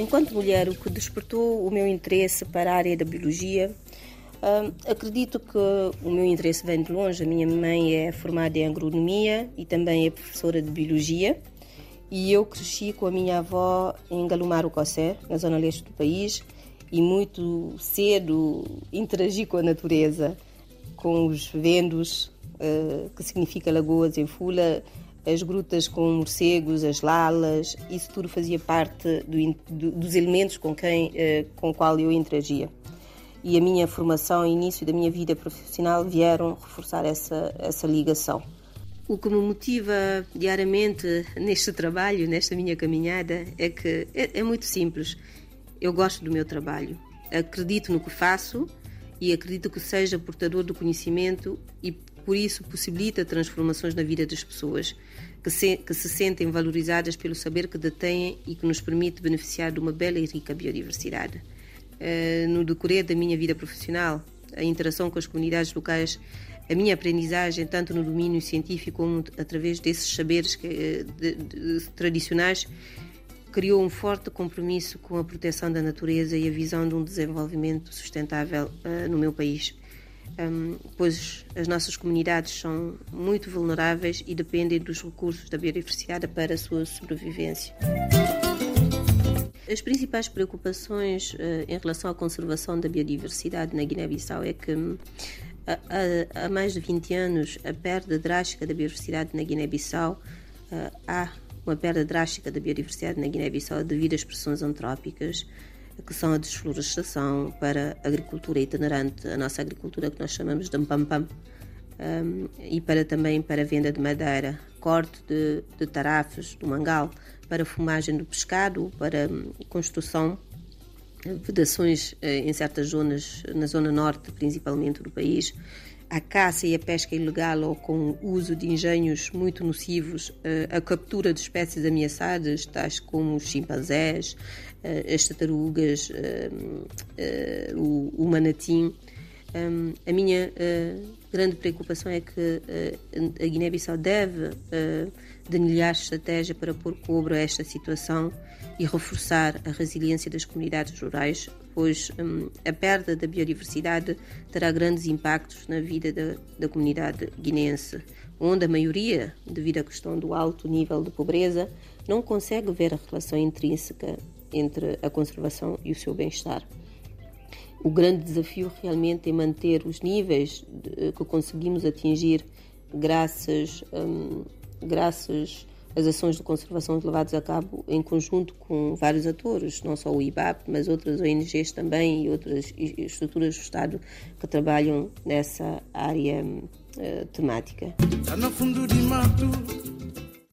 Enquanto mulher, o que despertou o meu interesse para a área da biologia, uh, acredito que o meu interesse vem de longe. A minha mãe é formada em agronomia e também é professora de biologia. E eu cresci com a minha avó em Galumar o Cossé, na zona leste do país, e muito cedo interagi com a natureza, com os vendos, uh, que significa lagoas em Fula, as grutas com morcegos, as lalas, isso tudo fazia parte do, do, dos elementos com quem, eh, com qual eu interagia. E a minha formação e início da minha vida profissional vieram reforçar essa, essa ligação. O que me motiva diariamente neste trabalho, nesta minha caminhada, é que é, é muito simples. Eu gosto do meu trabalho, acredito no que faço e acredito que seja portador do conhecimento e por isso possibilita transformações na vida das pessoas, que se, que se sentem valorizadas pelo saber que detêm e que nos permite beneficiar de uma bela e rica biodiversidade. Uh, no decorrer da minha vida profissional, a interação com as comunidades locais, a minha aprendizagem, tanto no domínio científico como através desses saberes que, eh, de, de, tradicionais, criou um forte compromisso com a proteção da natureza e a visão de um desenvolvimento sustentável uh, no meu país um, pois as nossas comunidades são muito vulneráveis e dependem dos recursos da biodiversidade para a sua sobrevivência. As principais preocupações uh, em relação à conservação da biodiversidade na Guiné-Bissau é que há, mais de 20 anos a perda drástica da biodiversidade na Guiné-Bissau uh, há uma perda drástica da biodiversidade na Guiné-Bissau devido às pressões antrópicas que são a desflorestação para agricultura itinerante, a nossa agricultura que nós chamamos de mpampam, um, e para também para venda de madeira, corte de, de do mangal, para fumagem do pescado, para um, construção vedações uh, em certas zonas, na zona norte principalmente do país, a caça e a pesca ilegal ou com o uso de engenhos muito nocivos, eh, a captura de espécies ameaçadas, tais como os chimpanzés, eh, as tartarugas, eh, o manatim. A minha grande preocupação é que a Guiné-Bissau deve denilhar estratégia para pôr cobro a esta situação e reforçar a resiliência das comunidades rurais, pois hum, a perda da biodiversidade terá grandes impactos na vida da, da comunidade guineense, onde a maioria, devido à questão do alto nível de pobreza, não consegue ver a relação intrínseca entre a conservação e o seu bem-estar. O grande desafio realmente é manter os níveis de, que conseguimos atingir graças, hum, graças as ações de conservação levadas a cabo em conjunto com vários atores, não só o IBAP, mas outras ONGs também e outras estruturas do Estado que trabalham nessa área uh, temática. Tá no fundo de mato,